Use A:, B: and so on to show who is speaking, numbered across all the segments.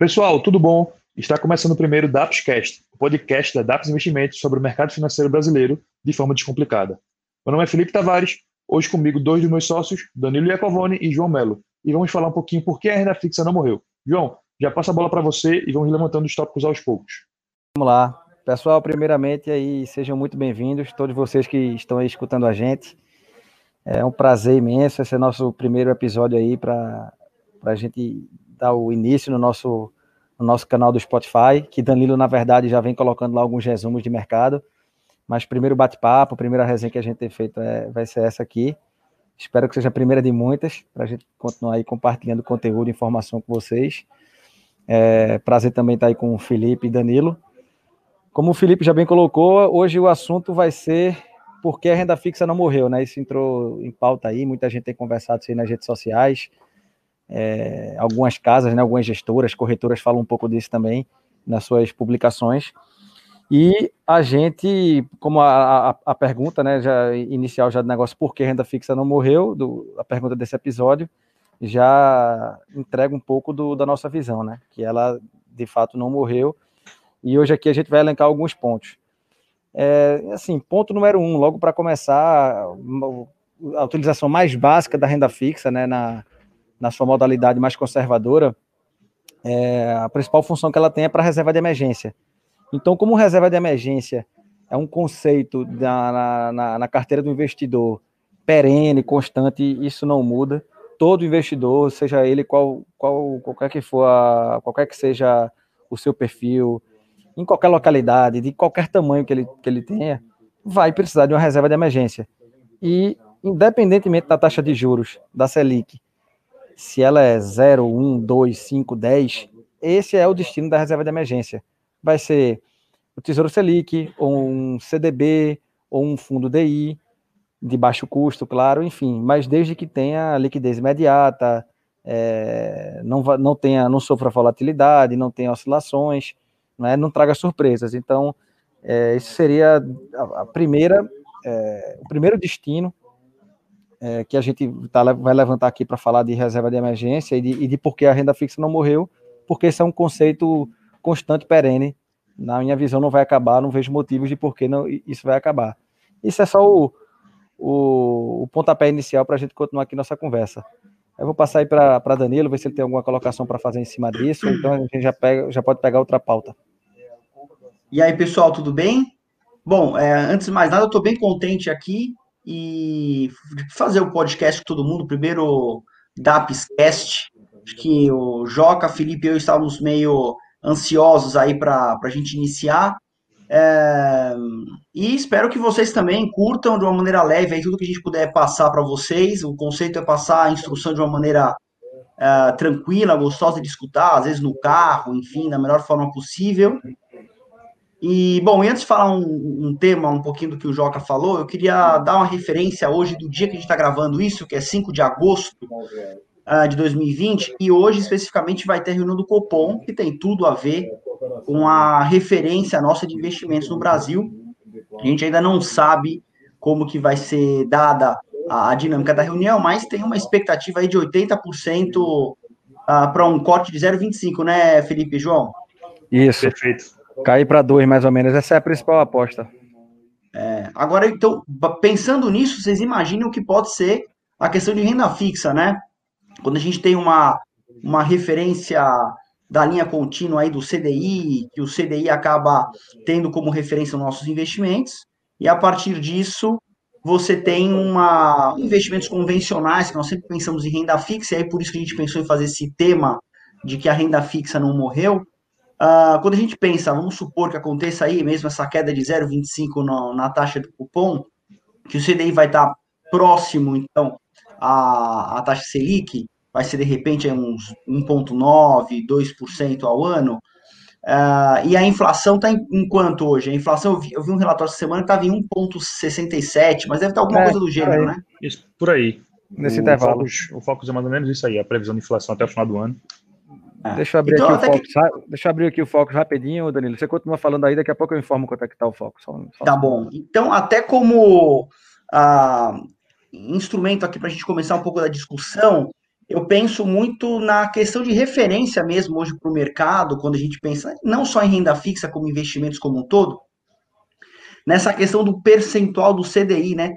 A: Pessoal, tudo bom? Está começando o primeiro DAPScast, o podcast da DAPS Investimentos sobre o mercado financeiro brasileiro de forma descomplicada. Meu nome é Felipe Tavares, hoje comigo dois dos meus sócios, Danilo Iacovone e João Melo, e vamos falar um pouquinho por que a renda fixa não morreu. João, já passa a bola para você e vamos levantando os tópicos aos poucos.
B: Vamos lá. Pessoal, primeiramente aí sejam muito bem-vindos, todos vocês que estão aí escutando a gente. É um prazer imenso, esse é nosso primeiro episódio aí para a gente dar o início no nosso, no nosso canal do Spotify, que Danilo, na verdade, já vem colocando lá alguns resumos de mercado. Mas primeiro bate-papo, primeira resenha que a gente tem feito é, vai ser essa aqui. Espero que seja a primeira de muitas, para a gente continuar aí compartilhando conteúdo e informação com vocês. É, prazer também estar aí com o Felipe e Danilo. Como o Felipe já bem colocou, hoje o assunto vai ser por que a renda fixa não morreu, né? Isso entrou em pauta aí, muita gente tem conversado isso aí nas redes sociais. É, algumas casas, né, algumas gestoras, corretoras falam um pouco disso também nas suas publicações. E a gente, como a, a, a, pergunta né, já inicial já do negócio por que renda fixa não morreu, do, a pergunta desse episódio, já entrega um pouco do, da nossa visão, né? Que ela de fato não morreu. E hoje aqui a gente vai elencar alguns pontos. É, assim, ponto número um, logo para começar, a utilização mais básica da renda fixa, né, na, na sua modalidade mais conservadora, é, a principal função que ela tem é para reserva de emergência. Então, como reserva de emergência é um conceito da, na, na, carteira do investidor perene, constante, isso não muda. Todo investidor, seja ele qual, qual qualquer que for, a, qualquer que seja o seu perfil, em qualquer localidade, de qualquer tamanho que ele, que ele tenha, vai precisar de uma reserva de emergência. E, independentemente da taxa de juros da Selic, se ela é 0, 1, 2, 5, 10, esse é o destino da reserva de emergência. Vai ser o Tesouro Selic, ou um CDB, ou um fundo DI, de baixo custo, claro, enfim, mas desde que tenha liquidez imediata, é, não, não tenha, não sofra volatilidade, não tenha oscilações, né, não traga surpresas. Então, é, isso seria a, a primeira, é, o primeiro destino é, que a gente tá, vai levantar aqui para falar de reserva de emergência e de, e de por que a renda fixa não morreu, porque esse é um conceito constante, perene. Na minha visão, não vai acabar, não vejo motivos de por que não, isso vai acabar. Isso é só o, o, o pontapé inicial para a gente continuar aqui nossa conversa. Eu vou passar aí para Danilo, ver se ele tem alguma colocação para fazer em cima disso, então a gente já, pega, já pode pegar outra pauta.
C: E aí, pessoal, tudo bem? Bom, é, antes de mais nada, eu estou bem contente aqui e fazer o podcast com todo mundo. Primeiro, DAPScast. Acho que o Joca, Felipe e eu estávamos meio ansiosos aí para a gente iniciar. É, e espero que vocês também curtam de uma maneira leve aí tudo que a gente puder passar para vocês. O conceito é passar a instrução de uma maneira é, tranquila, gostosa de escutar, às vezes no carro, enfim, da melhor forma possível. E, bom, antes de falar um, um, tema, um pouquinho do que o Joca falou, eu queria dar uma referência hoje do dia que a gente está gravando isso, que é 5 de agosto uh, de 2020, e hoje especificamente vai ter reunião do Copom, que tem tudo a ver com a referência nossa de investimentos no Brasil. A gente ainda não sabe como que vai ser dada a, a dinâmica da reunião, mas tem uma expectativa aí de 80% uh, para um corte de 0,25, né, Felipe e João?
B: Isso. Perfeito. Cair para dois, mais ou menos. Essa é a principal aposta.
C: É, agora, então, pensando nisso, vocês imaginam o que pode ser a questão de renda fixa, né? Quando a gente tem uma, uma referência da linha contínua aí do CDI, que o CDI acaba tendo como referência os nossos investimentos, e a partir disso você tem uma investimentos convencionais, que nós sempre pensamos em renda fixa, e aí por isso que a gente pensou em fazer esse tema de que a renda fixa não morreu, Uh, quando a gente pensa, vamos supor que aconteça aí mesmo essa queda de 0,25 na taxa do cupom, que o CDI vai estar próximo, então, à, à taxa Selic, vai ser de repente uns 1,9%, 2% ao ano, uh, e a inflação está em, em, quanto hoje? A inflação, eu vi, eu vi um relatório essa semana que estava em 1,67, mas deve estar alguma é, coisa do gênero, né?
A: Isso, por aí. Nesse o intervalo. Focus, o Focus é mais ou menos isso aí, a previsão de inflação até o final do ano.
B: É. Deixa eu abrir então, aqui o Focus. Que... Deixa abrir aqui o Focus rapidinho, Danilo. Você continua falando aí, daqui a pouco eu informo quanto é que está o Focus. Só,
C: só tá bom. Então, até como ah, instrumento aqui para a gente começar um pouco da discussão, eu penso muito na questão de referência mesmo hoje para o mercado, quando a gente pensa não só em renda fixa, como investimentos como um todo, nessa questão do percentual do CDI, né?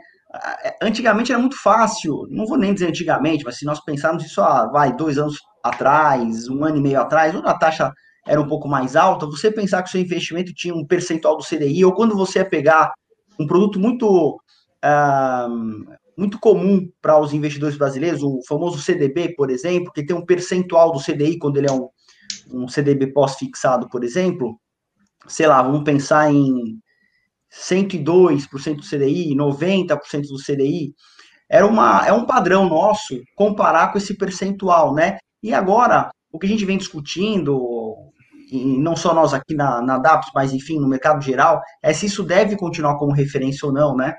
C: Antigamente era muito fácil, não vou nem dizer antigamente, mas se nós pensarmos isso, ah, vai, dois anos atrás, um ano e meio atrás, onde a taxa era um pouco mais alta, você pensar que o seu investimento tinha um percentual do CDI, ou quando você ia pegar um produto muito uh, muito comum para os investidores brasileiros, o famoso CDB, por exemplo, que tem um percentual do CDI quando ele é um, um CDB pós-fixado, por exemplo, sei lá, vamos pensar em 102% do CDI, 90% do CDI, era uma, é um padrão nosso comparar com esse percentual, né? E agora, o que a gente vem discutindo, e não só nós aqui na, na DAPS, mas enfim, no mercado geral, é se isso deve continuar como referência ou não, né?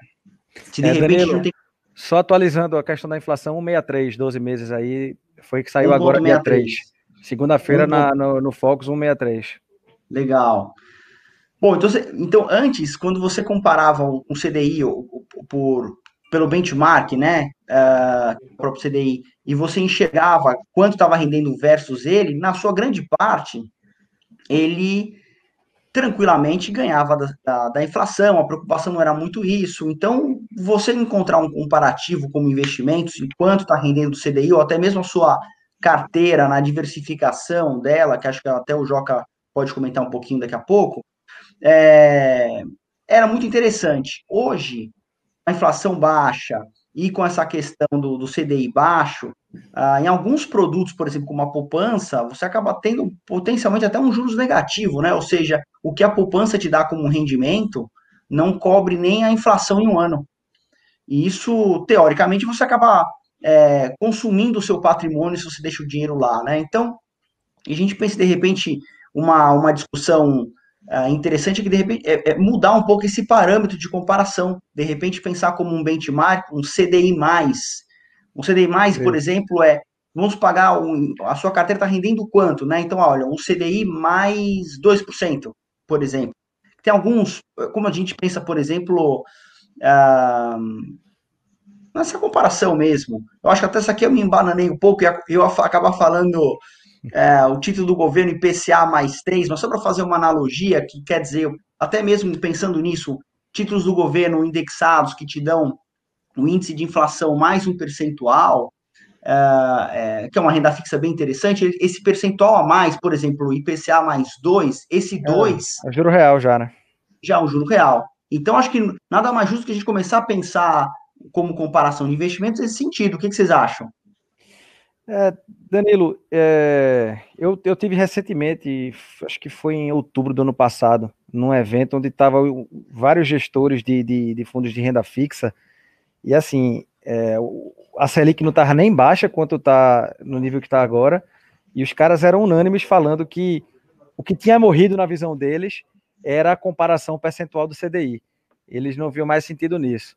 B: Se de é, repente Danilo, não tem só atualizando a questão da inflação, 163, 12 meses aí, foi que saiu agora dia 3. Segunda-feira no, no Focus, 163.
C: Legal. Bom, então, então antes, quando você comparava um CDI por, pelo benchmark, né, uh, o próprio CDI, e você enxergava quanto estava rendendo versus ele, na sua grande parte, ele tranquilamente ganhava da, da, da, inflação, a preocupação não era muito isso. Então, você encontrar um comparativo como investimentos, enquanto está rendendo do CDI, ou até mesmo a sua carteira na diversificação dela, que acho que até o Joca pode comentar um pouquinho daqui a pouco, é, era muito interessante. Hoje, a inflação baixa e com essa questão do, do CDI baixo, ah, em alguns produtos, por exemplo, como a poupança, você acaba tendo potencialmente até um juros negativo, né? Ou seja, o que a poupança te dá como rendimento não cobre nem a inflação em um ano. E isso, teoricamente, você acaba é, consumindo o seu patrimônio se você deixa o dinheiro lá, né? Então, a gente pensa, de repente, uma, uma discussão é, interessante é que, de repente, é, é mudar um pouco esse parâmetro de comparação. De repente, pensar como um benchmark, um CDI+, um CDI+, Sim. por exemplo, é vamos pagar, um, a sua carteira está rendendo quanto, né? Então, olha, um CDI mais 2%, por exemplo. Tem alguns, como a gente pensa, por exemplo, uh, nessa comparação mesmo. Eu acho que até essa aqui eu me embananei um pouco e eu acabar falando uh, o título do governo IPCA mais 3, mas só para fazer uma analogia, que quer dizer, até mesmo pensando nisso, títulos do governo indexados que te dão o índice de inflação mais um percentual, uh, é, que é uma renda fixa bem interessante, esse percentual a mais, por exemplo, IPCA mais 2, esse 2...
B: É, é juro real já, né?
C: Já é um juro real. Então, acho que nada mais justo que a gente começar a pensar como comparação de investimentos nesse sentido. O que, que vocês acham?
B: É, Danilo, é, eu, eu tive recentemente, acho que foi em outubro do ano passado, num evento onde estavam vários gestores de, de, de fundos de renda fixa, e assim, é, a Selic não estava nem baixa quanto está no nível que está agora, e os caras eram unânimes falando que o que tinha morrido na visão deles era a comparação percentual do CDI. Eles não viam mais sentido nisso.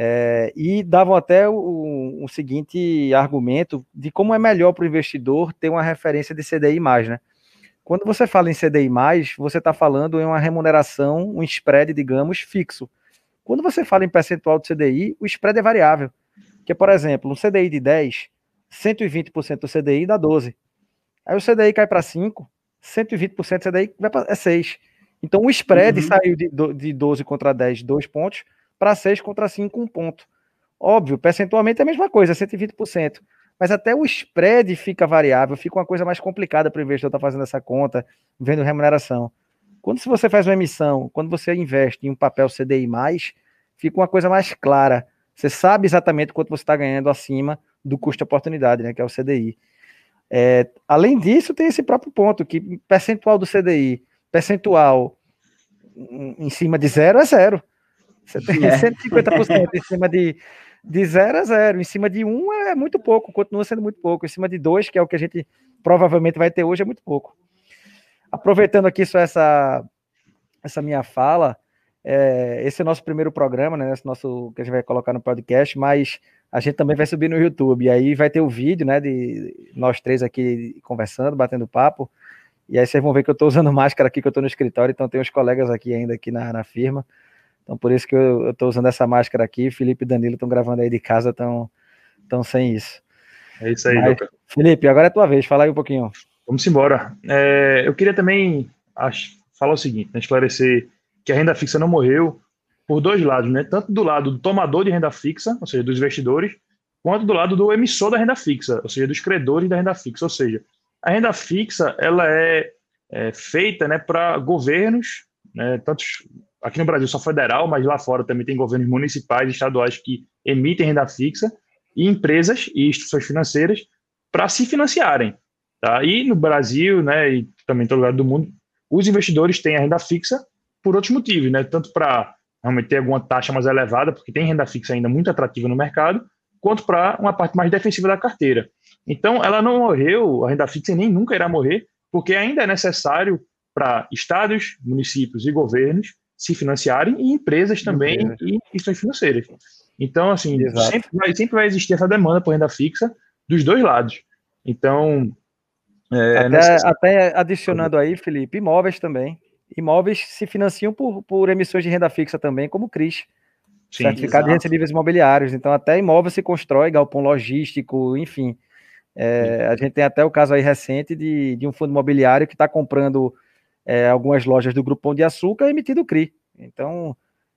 B: É, e davam até o, o, seguinte argumento de como é melhor para o investidor ter uma referência de CDI né? Quando você fala em CDI mais, você está falando em uma remuneração, um spread, digamos, fixo. Quando você fala em percentual do CDI, o spread é variável. Que, por exemplo, um CDI de 10, 120% do CDI dá 12. Aí o CDI cai para 5, 120% do CDI vai pra, é 6. Então o spread uhum. saiu de, de 12 contra 10, 2 pontos, para 6 contra 5, 1 ponto. Óbvio, percentualmente é a mesma coisa, 120%. Mas até o spread fica variável, fica uma coisa mais complicada para o investidor estar tá fazendo essa conta, vendo remuneração. Quando se você faz uma emissão, quando você investe em um papel CDI, fica uma coisa mais clara. Você sabe exatamente quanto você está ganhando acima do custo-oportunidade, né, que é o CDI. É, além disso, tem esse próprio ponto, que percentual do CDI, percentual em cima de zero é zero. Você tem é. 150% em cima de, de zero é zero. Em cima de um é muito pouco, continua sendo muito pouco. Em cima de dois, que é o que a gente provavelmente vai ter hoje, é muito pouco aproveitando aqui só essa, essa minha fala, é, esse é o nosso primeiro programa, né? Esse nosso que a gente vai colocar no podcast, mas a gente também vai subir no YouTube. E aí vai ter o vídeo, né? De nós três aqui conversando, batendo papo. E aí vocês vão ver que eu estou usando máscara aqui, que eu estou no escritório, então tem uns colegas aqui ainda aqui na, na firma. Então por isso que eu estou usando essa máscara aqui. Felipe e Danilo estão gravando aí de casa, estão sem isso.
A: É isso aí, Mas, Luca.
B: Felipe, agora é tua vez, fala aí um pouquinho.
A: Vamos embora. É, eu queria também falar o seguinte, né, esclarecer que a renda fixa não morreu por dois lados, né? Tanto do lado do tomador de renda fixa, ou seja, dos investidores, quanto do lado do emissor da renda fixa, ou seja, dos credores da renda fixa. Ou seja, a renda fixa ela é, é feita né, para governos, né, tanto aqui no Brasil só federal, mas lá fora também tem governos municipais estaduais que emitem renda fixa, e empresas e instituições financeiras para se financiarem. Tá? E no Brasil, né, e também em todo lugar do mundo, os investidores têm a renda fixa por outros motivos, né? tanto para realmente ter alguma taxa mais elevada, porque tem renda fixa ainda muito atrativa no mercado, quanto para uma parte mais defensiva da carteira. Então, ela não morreu, a renda fixa nem nunca irá morrer, porque ainda é necessário para estados, municípios e governos se financiarem e empresas também e instituições financeiras. Então, assim, sempre vai, sempre vai existir essa demanda por renda fixa dos dois lados. Então,
B: é, até, até, adicionando aí, Felipe, imóveis também. Imóveis se financiam por, por emissões de renda fixa também, como o CRIS. Sim, certificado exato. de recebíveis imobiliários. Então, até imóvel se constrói, galpão logístico, enfim. É, a gente tem até o caso aí recente de, de um fundo imobiliário que está comprando é, algumas lojas do Grupo Pão de Açúcar emitido CRI. Então,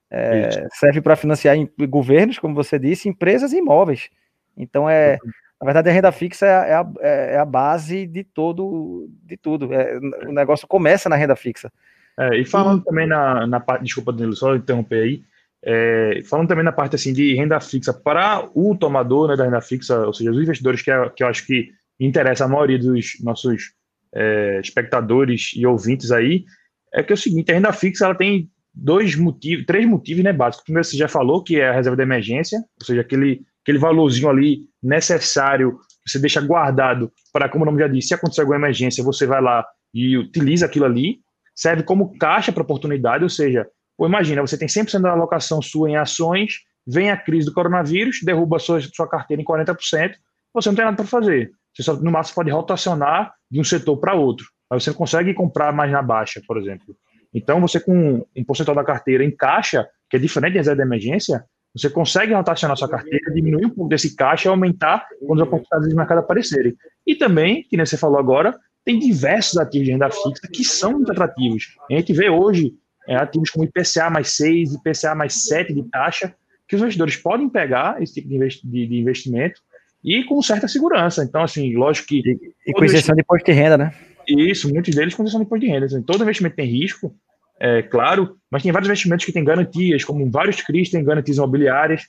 B: é, serve para financiar governos, como você disse, empresas e imóveis. Então, é, na verdade, a renda fixa é a, é a base de todo, de tudo. É, o negócio começa na renda fixa.
A: É, e falando também na, na parte, desculpa, Danilo, só interromper aí, é, falando também na parte assim de renda fixa para o tomador né, da renda fixa, ou seja, os investidores que, é, que eu acho que interessa a maioria dos nossos é, espectadores e ouvintes aí, é que é o seguinte, a renda fixa ela tem dois motivos, três motivos né, básicos. Primeiro, você já falou que é a reserva de emergência, ou seja, aquele, aquele valorzinho ali necessário, você deixa guardado para, como o nome já disse, se acontecer alguma emergência, você vai lá e utiliza aquilo ali, serve como caixa para oportunidade, ou seja, ou imagina, você tem 100% da alocação sua em ações, vem a crise do coronavírus, derruba sua, sua carteira em 40%, você não tem nada para fazer. Você só, no máximo, pode rotacionar de um setor para outro. Aí você não consegue comprar mais na baixa, por exemplo. Então, você com um percentual da carteira em caixa, que é diferente de reserva de emergência, você consegue rotacionar sua carteira, diminuir um pouco desse caixa e aumentar quando as oportunidades de mercado aparecerem. E também, que nem você falou agora, tem diversos ativos de renda fixa que são muito atrativos. A gente vê hoje é, ativos como IPCA mais 6, IPCA mais 7 de taxa, que os investidores podem pegar esse tipo de investimento e com certa segurança. Então, assim, lógico que.
B: E, e com isenção de imposto de renda, né?
A: Isso, muitos deles com isenção de imposto de renda. Assim, todo investimento tem risco, é claro, mas tem vários investimentos que têm garantias, como vários CRIs têm garantias imobiliárias.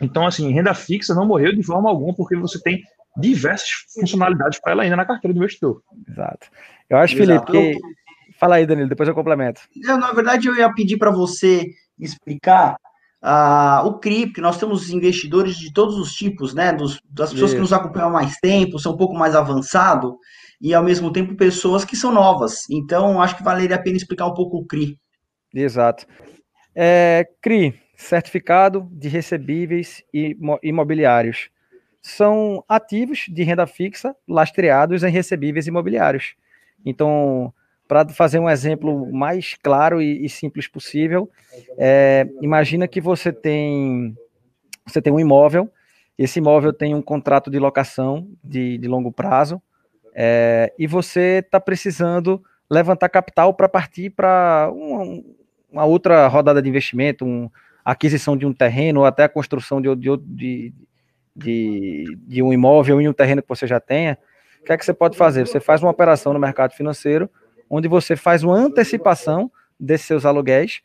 A: Então, assim, renda fixa não morreu de forma alguma, porque você tem diversas funcionalidades para ela ainda na carteira do investidor.
B: Exato. Eu acho, Exato. Felipe, que. Fala aí, Danilo, depois eu complemento.
C: Eu, na verdade, eu ia pedir para você explicar uh, o CRI, porque nós temos investidores de todos os tipos, né? Dos, das pessoas Isso. que nos acompanham há mais tempo, são um pouco mais avançado, e ao mesmo tempo pessoas que são novas. Então, acho que valeria a pena explicar um pouco o CRI.
B: Exato. É, CRI, Certificado de Recebíveis Imobiliários. São ativos de renda fixa lastreados em recebíveis imobiliários. Então, para fazer um exemplo mais claro e, e simples possível, é, imagina que você tem você tem um imóvel, esse imóvel tem um contrato de locação de, de longo prazo, é, e você está precisando levantar capital para partir para uma, uma, outra rodada de investimento, um, aquisição de um terreno, ou até a construção de, de, de, de um imóvel em um terreno que você já tenha, o que é que você pode fazer? Você faz uma operação no mercado financeiro, onde você faz uma antecipação desses seus aluguéis.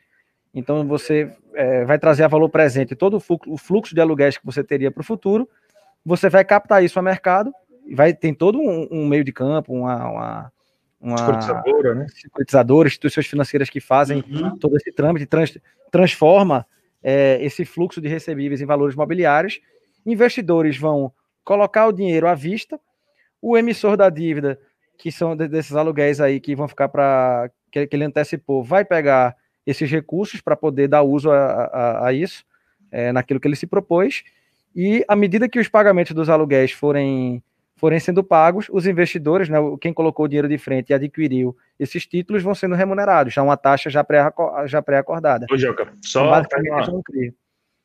B: Então você é, vai trazer a valor presente todo o fluxo, de aluguéis que você teria para o futuro. Você vai captar isso a mercado, vai tem todo um, um meio de campo, uma, uma, uma securitizadora, né? securitizadora, instituições financeiras que fazem uhum. todo esse trâmite, trans, transforma é, esse fluxo de recebíveis em valores mobiliários. Investidores vão colocar o dinheiro à vista, o emissor da dívida que são desses aluguéis aí que vão ficar para que, que, ele antecipou, vai pegar esses recursos para poder dar uso a, a, a isso, é, naquilo que ele se propôs, e à medida que os pagamentos dos aluguéis forem, forem sendo pagos, os investidores, né, quem colocou o dinheiro de frente e adquiriu esses títulos, vão sendo remunerados, já uma taxa já pré-acordada.
A: Ô, Joca, só então,
B: uma...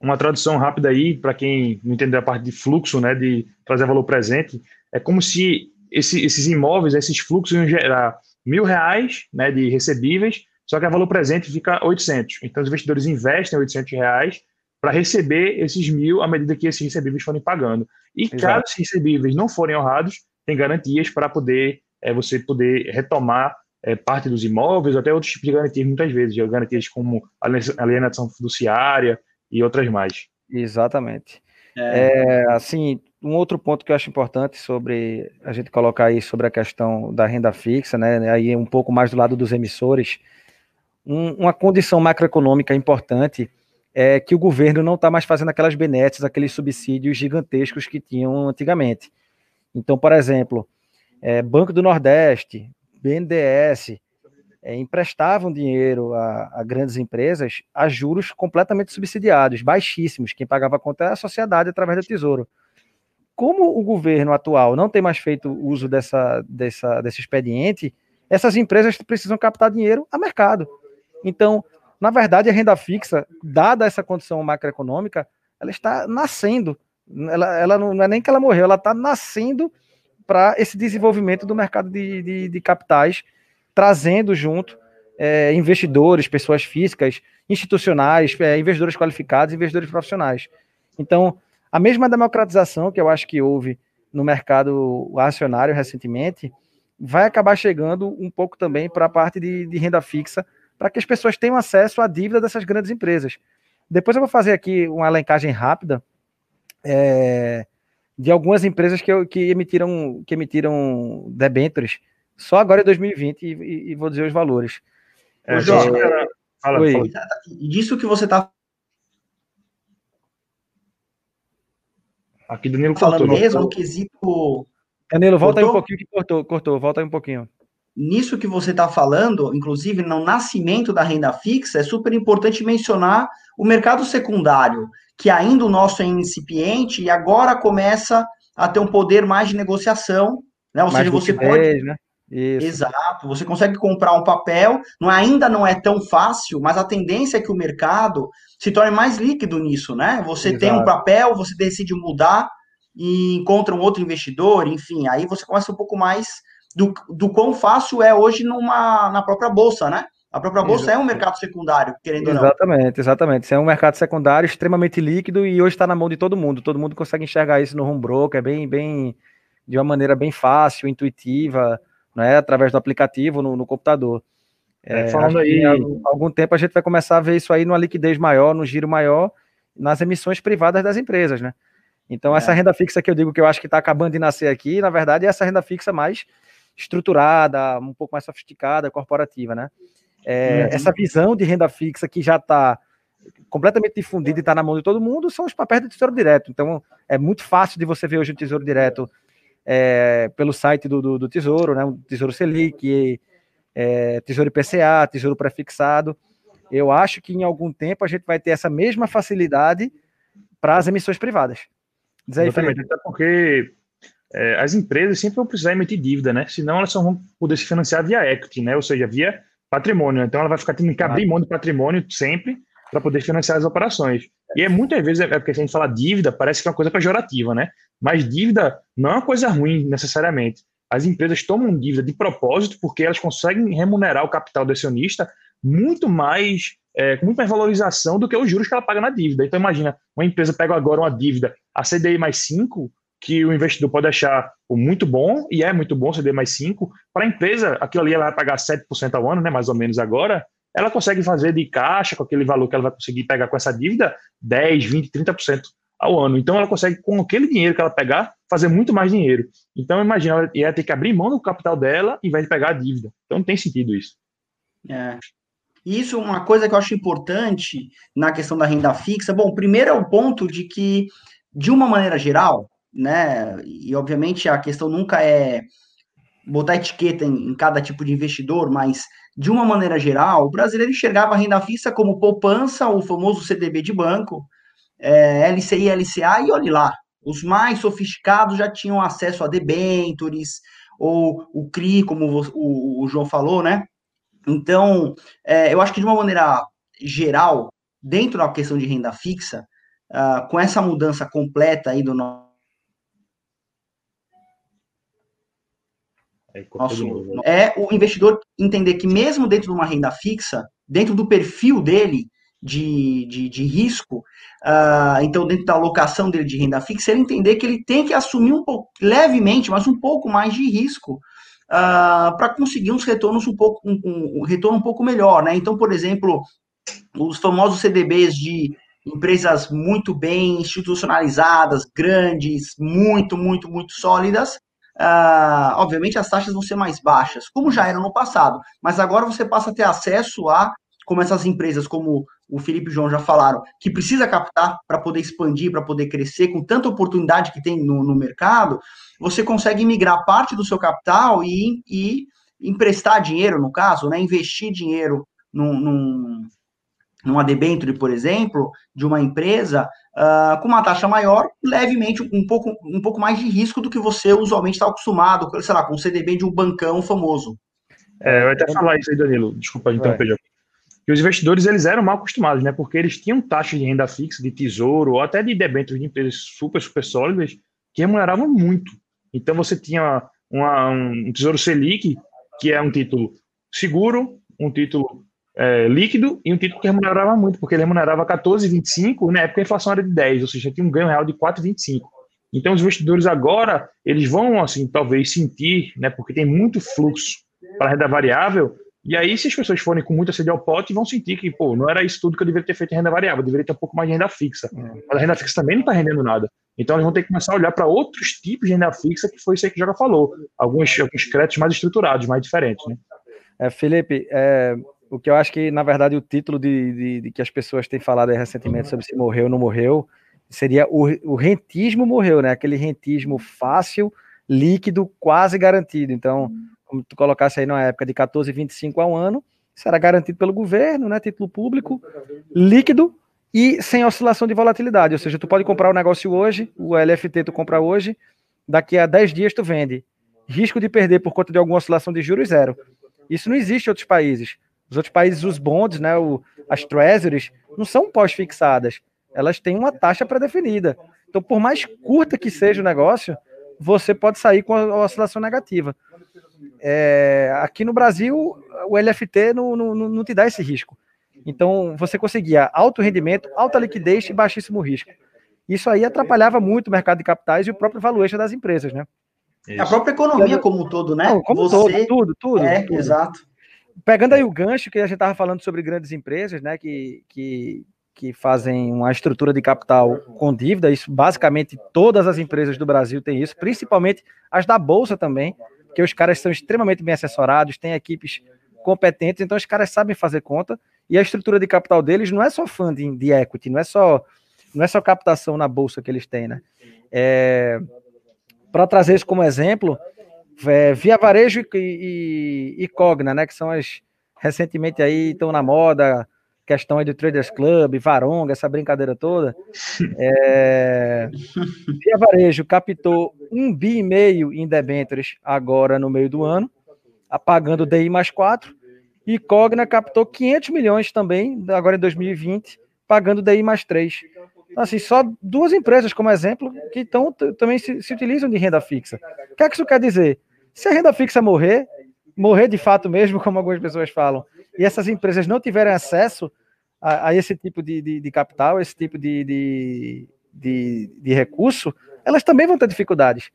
A: uma tradução rápida aí, para quem não entendeu a parte de fluxo, né, de trazer valor presente, é como se esse, esses imóveis, esses fluxos iam gerar mil reais né, de recebíveis, só que a valor presente fica 800. Então, os investidores investem 800 reais para receber esses mil à medida que esses recebíveis forem pagando. E Exato. caso esses recebíveis não forem honrados, tem garantias para poder é, você poder retomar é, parte dos imóveis, até outros tipos de garantias, muitas vezes, garantias como alienação fiduciária e outras mais.
B: Exatamente. É. é. assim, um outro ponto que eu acho importante sobre a gente colocar aí sobre a questão da renda fixa, né, aí um pouco mais do lado dos emissores, um, uma condição macroeconômica importante é que o governo não está mais fazendo aquelas benesses, aqueles subsídios gigantescos que tinham antigamente. Então, por exemplo, é, Banco do Nordeste, BNDES, é, emprestavam dinheiro a, a, grandes empresas a juros completamente subsidiados, baixíssimos. Quem pagava a conta era a sociedade através do Tesouro. Como o governo atual não tem mais feito uso dessa, dessa, desse expediente, essas empresas precisam captar dinheiro a mercado. Então, na verdade, a renda fixa, dada essa condição macroeconômica, ela está nascendo. Ela, ela não, não é nem que ela morreu, ela está nascendo para esse desenvolvimento do mercado de, de, de capitais, trazendo junto é, investidores, pessoas físicas, institucionais, é, investidores qualificados, investidores profissionais. Então, a mesma democratização que eu acho que houve no mercado acionário recentemente, vai acabar chegando um pouco também para a parte de, de renda fixa, para que as pessoas tenham acesso à dívida dessas grandes empresas. Depois eu vou fazer aqui uma alencagem rápida é, de algumas empresas que, que, emitiram, que emitiram debêntures só agora em 2020 e, e, e vou dizer os valores.
C: É, Jorge, é, fala, fala. Disso que você está
A: Aqui Danilo
C: falando cortou, mesmo no quesito.
B: Danilo, volta cortou? aí um pouquinho que cortou, cortou, volta aí um pouquinho
C: nisso que você está falando, inclusive no nascimento da renda fixa, é super importante mencionar o mercado secundário, que ainda o nosso é incipiente e agora começa a ter um poder mais de negociação, né? Ou mais seja, você pode. Né? Isso. Exato, você consegue comprar um papel, não, ainda não é tão fácil, mas a tendência é que o mercado se torne mais líquido nisso, né? Você Exato. tem um papel, você decide mudar e encontra um outro investidor, enfim, aí você começa um pouco mais do, do quão fácil é hoje numa, na própria bolsa, né? A própria bolsa é um mercado secundário, querendo
B: ou não. Exatamente, exatamente. Isso é um mercado secundário extremamente líquido e hoje está na mão de todo mundo. Todo mundo consegue enxergar isso no home broker, é bem, bem, de uma maneira bem fácil, intuitiva, né? Através do aplicativo no, no computador. É, é, falando aí, algum, algum tempo a gente vai começar a ver isso aí numa liquidez maior, no giro maior, nas emissões privadas das empresas, né? Então, é. essa renda fixa que eu digo que eu acho que está acabando de nascer aqui, na verdade, é essa renda fixa mais estruturada, um pouco mais sofisticada, corporativa, né? É, uhum. Essa visão de renda fixa que já está completamente difundida e está na mão de todo mundo são os papéis do Tesouro Direto. Então, é muito fácil de você ver hoje o Tesouro Direto é, pelo site do, do, do, Tesouro, né? Tesouro Selic, é, Tesouro IPCA, Tesouro Prefixado. Eu acho que em algum tempo a gente vai ter essa mesma facilidade para as emissões privadas.
A: Diz aí, Exatamente, até porque é, as empresas sempre vão precisar emitir dívida, né? Senão elas só vão poder se financiar via equity, né? Ou seja, via patrimônio. Então ela vai ficar tendo que abrir mão de patrimônio sempre para poder financiar as operações. E é muitas vezes, é porque a gente fala dívida, parece que é uma coisa pejorativa, né? Mas dívida não é uma coisa ruim necessariamente. As empresas tomam dívida de propósito porque elas conseguem remunerar o capital do acionista muito mais, é, com muito mais valorização do que os juros que ela paga na dívida. Então imagina, uma empresa pega agora uma dívida a CDI mais 5, que o investidor pode achar muito bom, e é muito bom CD mais 5. Para a empresa, aquilo ali ela vai pagar 7% ao ano, né, mais ou menos agora, ela consegue fazer de caixa com aquele valor que ela vai conseguir pegar com essa dívida 10, 20, 30% ao ano. Então ela consegue, com aquele dinheiro que ela pegar, fazer muito mais dinheiro. Então imagina, ela ia ter que abrir mão do capital dela vez de pegar a dívida. Então não tem sentido isso.
C: É. Isso é uma coisa que eu acho importante na questão da renda fixa. Bom, primeiro é o ponto de que, de uma maneira geral, né? E obviamente a questão nunca é botar etiqueta em, em, cada tipo de investidor, mas de uma maneira geral, o brasileiro enxergava a renda fixa como poupança, o famoso CDB de banco, é, LCI, LCA, e olhe lá, os mais sofisticados já tinham acesso a debentures, ou o CRI, como o, o, o João falou, né? Então, é, eu acho que de uma maneira geral, dentro da questão de renda fixa, uh, com essa mudança completa aí do nosso nosso, é o investidor entender que mesmo dentro de uma renda fixa, dentro do perfil dele de, de, de risco, uh, então dentro da alocação dele de renda fixa, ele entender que ele tem que assumir um pouco, levemente, mas um pouco mais de risco uh, para conseguir uns retornos um pouco, um, um, retorno um pouco melhor, né? Então, por exemplo, os famosos CDBs de empresas muito bem institucionalizadas, grandes, muito, muito, muito sólidas, Uh, obviamente as taxas vão ser mais baixas, como já era no passado, mas agora você passa a ter acesso a, como essas empresas, como o Felipe e o João já falaram, que precisa captar para poder expandir, para poder crescer, com tanta oportunidade que tem no, no, mercado, você consegue migrar parte do seu capital e, e emprestar dinheiro, no caso, né, investir dinheiro num, num, numa debenture, por exemplo, de uma empresa, uh, com uma taxa maior, levemente um pouco, um pouco mais de risco do que você usualmente está acostumado, sei lá, com o CDB de um bancão famoso.
A: É, eu ia até falar isso aí, Danilo, desculpa interromper, é. que os investidores eles eram mal acostumados, né? Porque eles tinham taxas de renda fixa, de tesouro, ou até de debêntures de empresas super, super sólidas, que remuneravam muito. Então você tinha uma, um tesouro Selic, que é um título seguro, um título é, líquido e um título que remunerava muito, porque ele remunerava 14,25, na época a inflação era de 10, ou seja, tinha um ganho real de 4,25. Então os investidores agora, eles vão, assim, talvez sentir, né, porque tem muito fluxo para renda variável, e aí se as pessoas forem com muita sede ao pote, vão sentir que, pô, não era isso tudo que eu deveria ter feito em renda variável, eu deveria ter um pouco mais de renda fixa. Mas a renda fixa também não está rendendo nada. Então eles vão ter que começar a olhar para outros tipos de renda fixa, que foi isso aí que o Joga falou. Alguns, alguns créditos mais estruturados, mais diferentes, né?
B: É, Felipe, é, o que eu acho que, na verdade, o título de, de, de que as pessoas têm falado recentemente sobre se morreu ou não morreu seria o, o rentismo morreu, né? Aquele rentismo fácil, líquido, quase garantido. Então, como tu colocasse aí na época de 14,25 a um ano, isso era garantido pelo governo, né? Título público, líquido e sem oscilação de volatilidade. Ou seja, tu pode comprar o negócio hoje, o LFT tu compra hoje, daqui a 10 dias tu vende. Risco de perder por conta de alguma oscilação de juros, zero. Isso não existe em outros países. Os outros países, os bonds, né, o, as treasuries, não são pós-fixadas. Elas têm uma taxa pré-definida. Então, por mais curta que seja o negócio, você pode sair com a oscilação negativa. É, aqui no Brasil, o LFT não, não, não te dá esse risco. Então, você conseguia alto rendimento, alta liquidez e baixíssimo risco. Isso aí atrapalhava muito o mercado de capitais e o próprio valuation das empresas, né?
C: Isso. A própria economia como um todo, né? Não,
B: como você... todo, tudo, tudo.
C: É,
B: tudo.
C: exato
B: pegando aí o gancho que a gente estava falando sobre grandes empresas, né, que, que, que fazem uma estrutura de capital com dívida, isso basicamente todas as empresas do Brasil têm isso, principalmente as da Bolsa também, que os caras são extremamente bem assessorados, têm equipes competentes, então os caras sabem fazer conta, e a estrutura de capital deles não é só funding de equity, não é só, não é só captação na Bolsa que eles têm, né? É, Para trazer isso como exemplo, é, Via Varejo e, e, e, Cogna, né? Que são as recentemente aí estão na moda, questão aí do Traders Club, Varonga, essa brincadeira toda. É, Via Varejo captou um bi e meio em debêntures agora no meio do ano, apagando DI mais 4, e Cogna captou 500 milhões também, agora em 2020, pagando DI mais 3. Assim, só duas empresas, como exemplo, que tão, também se, se, utilizam de renda fixa. O que é que isso quer dizer? Se a renda fixa morrer, morrer de fato mesmo, como algumas pessoas falam, e essas empresas não tiverem acesso a, a esse tipo de, de, de, capital, esse tipo de, de, de, de recurso, elas também vão ter dificuldades.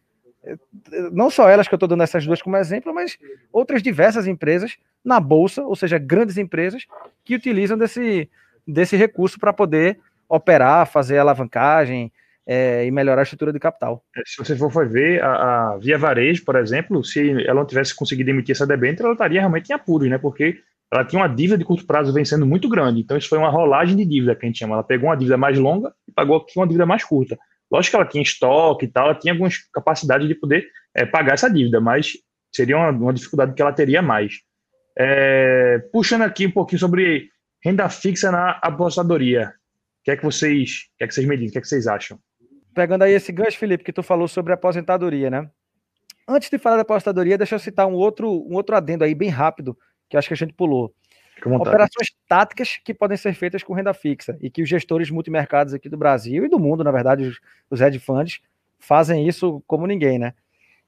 B: Não só elas que eu estou dando essas duas como exemplo, mas outras diversas empresas na bolsa, ou seja, grandes empresas que utilizam desse, desse recurso para poder operar, fazer alavancagem é, e melhorar a estrutura de capital.
A: É, se você for ver, a, a, Via Varejo, por exemplo, se ela não tivesse conseguido emitir essa debênture, ela estaria realmente em apuros, né? Porque ela tinha uma dívida de curto prazo vencendo muito grande. Então, isso foi uma rolagem de dívida que a gente chama. Ela pegou uma dívida mais longa e pagou uma dívida mais curta. Lógico que ela tinha estoque e tal, ela tinha algumas capacidades de poder é, pagar essa dívida, mas seria uma, uma, dificuldade que ela teria mais. É, puxando aqui um pouquinho sobre renda fixa na apostadoria que é que vocês, que é que vocês me dizem, o que é que vocês acham?
B: Pegando aí esse gancho, Felipe, que tu falou sobre aposentadoria, né? Antes de falar da aposentadoria, deixa eu citar um outro, um outro adendo aí bem rápido, que acho que a gente pulou. operações táticas que podem ser feitas com renda fixa e que os gestores multimercados aqui do Brasil e do mundo, na verdade, os, os hedge funds, fazem isso como ninguém, né?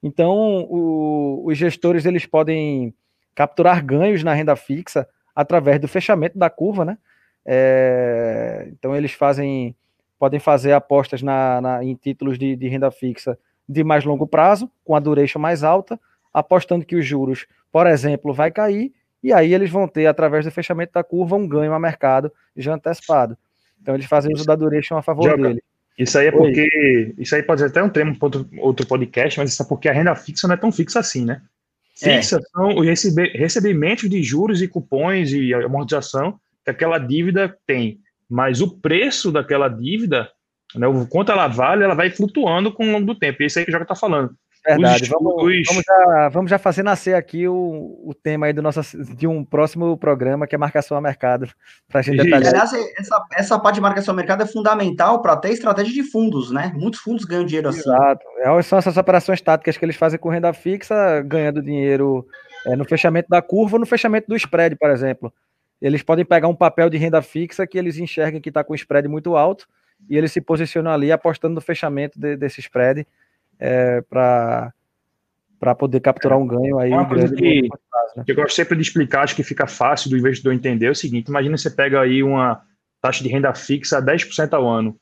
B: Então, o, os gestores eles podem capturar ganhos na renda fixa através do fechamento da curva, né? É, então, eles fazem, podem fazer apostas na, na em títulos de, de renda fixa de mais longo prazo, com a duration mais alta, apostando que os juros, por exemplo, vai cair, e aí eles vão ter, através do fechamento da curva, um ganho a mercado já antecipado. Então eles fazem uso da duration a favor Joga. dele.
A: Isso aí é porque. Oi. Isso aí pode ser até um tema para outro, outro podcast, mas isso é porque a renda fixa não é tão fixa assim, né? É. Fixa é. são os recebimentos de juros e cupons e amortização que aquela dívida tem. Mas o preço daquela dívida, né, o quanto ela vale, ela vai flutuando com o longo do tempo. E é isso aí que o Joga está falando.
B: Verdade. Vamos, vamos, já, vamos já fazer nascer aqui o, o tema aí do nosso, de um próximo programa, que é marcação a mercado, para a gente detalhar.
C: Aliás, essa, essa parte de marcação a mercado é fundamental para ter estratégia de fundos, né? Muitos fundos ganham dinheiro assim.
B: Exato. É, são essas operações táticas que eles fazem com renda fixa, ganhando dinheiro é, no fechamento da curva ou no fechamento do spread, por exemplo. Eles podem pegar um papel de renda fixa que eles enxergam que está com spread muito alto e eles se posicionam ali apostando no fechamento de, desse spread é, para para poder capturar um ganho aí.
A: Uma coisa que, prazo, né? que eu gosto sempre de explicar, acho que fica fácil do investidor entender é o seguinte: imagina você pega aí uma taxa de renda fixa a 10% ao ano.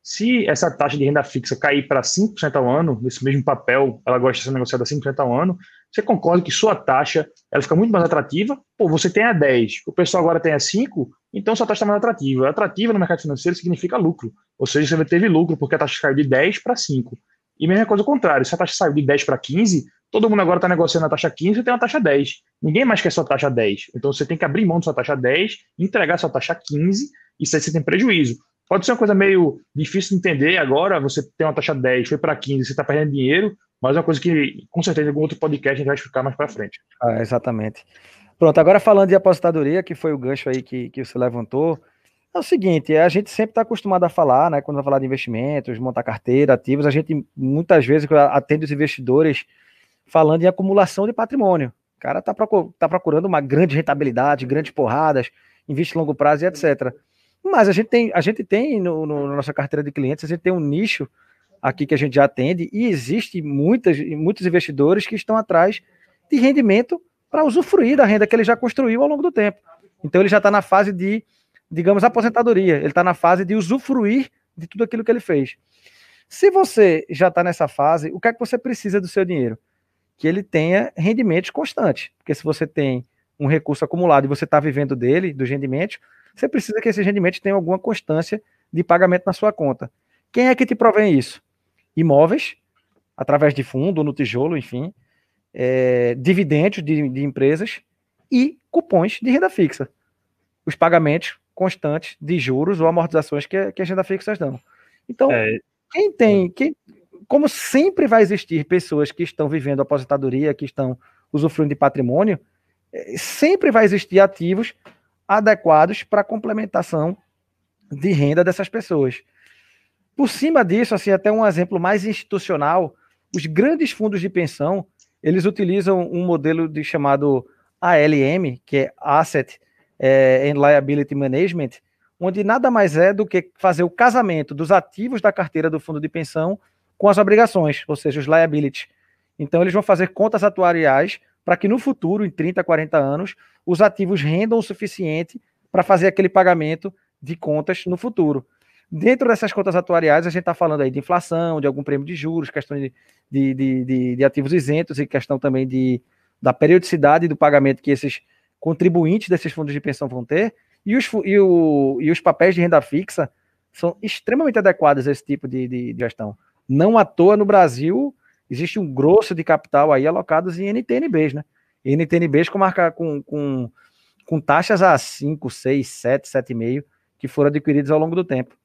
A: Se essa taxa de renda fixa cair para 5% ao ano, nesse mesmo papel, ela gosta de ser negociada a 5% ao ano, você concorda que sua taxa ela fica muito mais atrativa? Pô, você tem a 10, o pessoal agora tem a 5, então sua taxa está mais atrativa. Atrativa no mercado financeiro significa lucro. Ou seja, você teve lucro porque a taxa caiu de 10 para 5. E mesma coisa ao contrário, se a taxa saiu de 10 para 15, todo mundo agora está negociando a taxa 15 e tem uma taxa 10. Ninguém mais quer sua taxa 10. Então você tem que abrir mão de sua taxa 10, entregar sua taxa 15, e aí você tem prejuízo. Pode ser uma coisa meio difícil de entender agora, você tem uma taxa 10, foi para 15, você está perdendo dinheiro, mas é uma coisa que com certeza em algum outro podcast a gente vai explicar mais para frente.
B: Ah, exatamente. Pronto, agora falando de aposentadoria, que foi o gancho aí que, que você levantou, é o seguinte, a gente sempre está acostumado a falar, né? Quando vai falar de investimentos, montar carteira, ativos, a gente muitas vezes atende os investidores falando em acumulação de patrimônio. O cara está tá procurando uma grande rentabilidade, grandes porradas, investe longo prazo e etc. Mas a gente tem, a gente tem no, no, na nossa carteira de clientes, a gente tem um nicho aqui que a gente já atende e existe muitas, muitos investidores que estão atrás de rendimento para usufruir da renda que ele já construiu ao longo do tempo. Então ele já está na fase de digamos, aposentadoria. Ele está na fase de usufruir de tudo aquilo que ele fez. Se você já está nessa fase, o que é que você precisa do seu dinheiro? Que ele tenha rendimentos constantes. Porque se você tem um recurso acumulado e você está vivendo dele, dos rendimentos, você precisa que esses rendimentos tenham alguma constância de pagamento na sua conta. Quem é que te provém isso? Imóveis, através de fundo, no tijolo, enfim, é, dividendos de, de empresas e cupons de renda fixa. Os pagamentos constantes de juros ou amortizações que, que a renda fixa dão. Então, é... quem tem, quem, como sempre vai existir pessoas que estão vivendo aposentadoria, que estão usufruindo de patrimônio, é, sempre vai existir ativos adequados para a complementação de renda dessas pessoas. Por cima disso, assim, até um exemplo mais institucional, os grandes fundos de pensão, eles utilizam um modelo de chamado ALM, que é Asset é, em Liability Management, onde nada mais é do que fazer o casamento dos ativos da carteira do fundo de pensão com as obrigações, ou seja, os liabilities. Então, eles vão fazer contas atuariais para que no futuro, em 30, 40 anos, os ativos rendam o suficiente para fazer aquele pagamento de contas no futuro. Dentro dessas contas atuariais, a gente está falando aí de inflação, de algum prêmio de juros, questão de, de, de, de, ativos isentos e questão também de, da periodicidade do pagamento que esses contribuintes desses fundos de pensão vão ter, e os, e, o, e os papéis de renda fixa são extremamente adequados a esse tipo de, de, gestão. Não à toa no Brasil existe um grosso de capital aí alocados em NTNBs, né? NTNBs com, marca, com, com, com taxas a 5, 6, 7, 7,5 que foram adquiridos ao longo do tempo.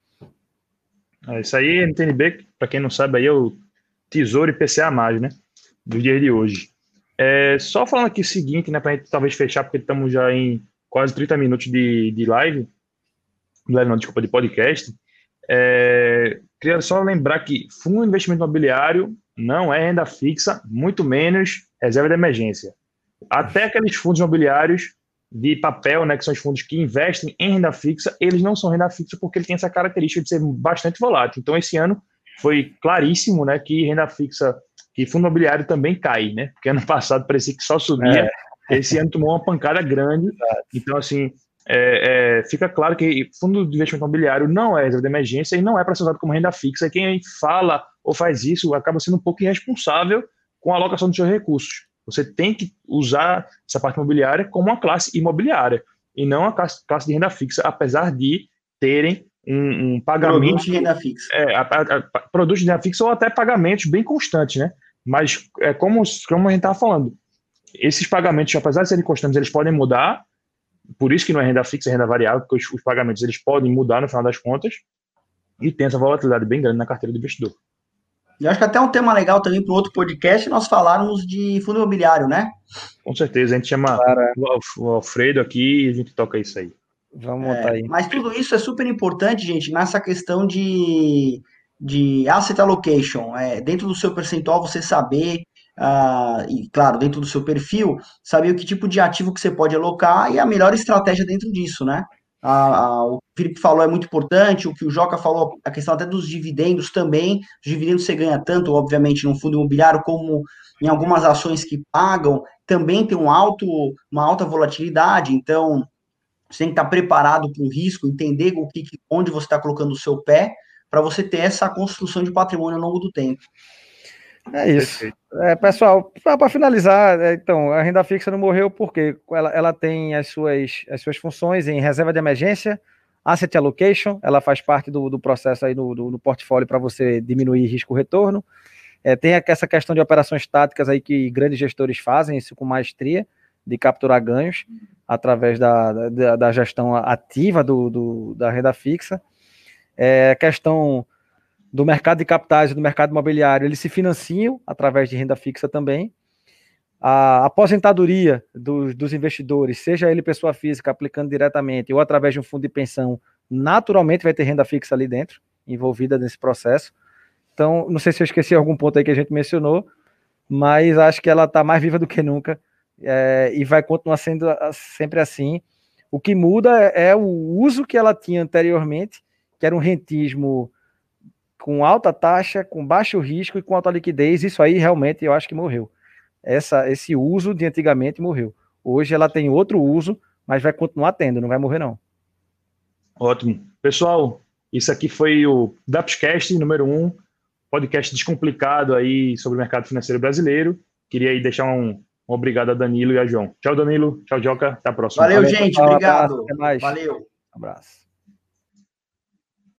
A: É, isso aí, NTNB, para quem não sabe, aí é o Tesouro IPCA+, né? Do dia de hoje. É, só falando aqui o seguinte, né, para a gente talvez fechar, porque estamos já em quase 30 minutos de, de live, live não, desculpa, de podcast. É, queria só lembrar que fundo de investimento imobiliário não é renda fixa, muito menos reserva de emergência. Até aqueles fundos imobiliários de papel, né, que são os fundos que investem em renda fixa, eles não são renda fixa porque ele tem essa característica de ser bastante volátil. Então, esse ano foi claríssimo, né, que renda fixa, que fundo imobiliário também cai, né, porque ano passado parecia que só subia, é. esse ano tomou uma pancada grande. Então, assim, é, é, fica claro que fundo de investimento imobiliário não é reserva de emergência e não é para ser usado como renda fixa. E quem fala ou faz isso acaba sendo um pouco irresponsável com a alocação dos seus recursos. Você tem que usar essa parte imobiliária como uma classe imobiliária e não a classe, classe de renda fixa, apesar de terem um, um pagamento.
C: Produtos de renda fixa.
A: É, a, a, a, produtos de renda fixa ou até pagamentos bem constantes, né? Mas é como, como a gente estava falando, esses pagamentos, apesar de serem constantes, eles podem mudar. Por isso que não é renda fixa, é renda variável, porque os, os pagamentos eles podem mudar no final das contas e tem essa volatilidade bem grande na carteira do investidor.
C: E acho que até um tema legal também para outro podcast nós falarmos de fundo imobiliário, né?
A: Com certeza, a gente chama Para... o Alfredo aqui e a gente toca isso aí.
C: Vamos montar é, aí. Mas tudo isso é super importante, gente, nessa questão de, de asset allocation. É, dentro do seu percentual, você saber, uh, e claro, dentro do seu perfil, saber o que tipo de ativo que você pode alocar e a melhor estratégia dentro disso, né? A, a, o Felipe falou é muito importante, o que o Joca falou, a questão até dos dividendos também. Os dividendos você ganha tanto, obviamente, no fundo imobiliário, como em algumas ações que pagam, também tem um alto, uma alta volatilidade, então você tem que estar preparado para o risco, entender o que, onde você está colocando o seu pé, para você ter essa construção de patrimônio ao longo do tempo.
B: É isso. É, pessoal, para finalizar, é, então, a renda fixa não morreu porque ela, ela tem as suas, as suas funções em reserva de emergência, asset allocation, ela faz parte do, do processo aí no, do, do portfólio para você diminuir risco-retorno. É, tem essa questão de operações táticas aí que grandes gestores fazem isso com maestria, de capturar ganhos através da, da, da gestão ativa do, do, da renda fixa. É, questão do mercado de capitais e do mercado imobiliário, eles se financiam através de renda fixa também. A aposentadoria dos, dos investidores, seja ele pessoa física aplicando diretamente ou através de um fundo de pensão, naturalmente vai ter renda fixa ali dentro, envolvida nesse processo. Então, não sei se eu esqueci algum ponto aí que a gente mencionou, mas acho que ela está mais viva do que nunca é, e vai continuar sendo sempre assim. O que muda é, é o uso que ela tinha anteriormente, que era um rentismo com alta taxa, com baixo risco e com alta liquidez, isso aí realmente eu acho que morreu. Essa, esse uso de antigamente morreu. Hoje ela tem outro uso, mas vai continuar tendo, não vai morrer não.
A: Ótimo. Pessoal, isso aqui foi o Dapscast número 1, um, podcast descomplicado aí sobre o mercado financeiro brasileiro. Queria aí deixar um, um obrigado a Danilo e a João. Tchau, Danilo. Tchau, Joca. Até a próxima.
C: Valeu, Valeu gente. Obrigado. Até mais. Valeu.
B: Um abraço.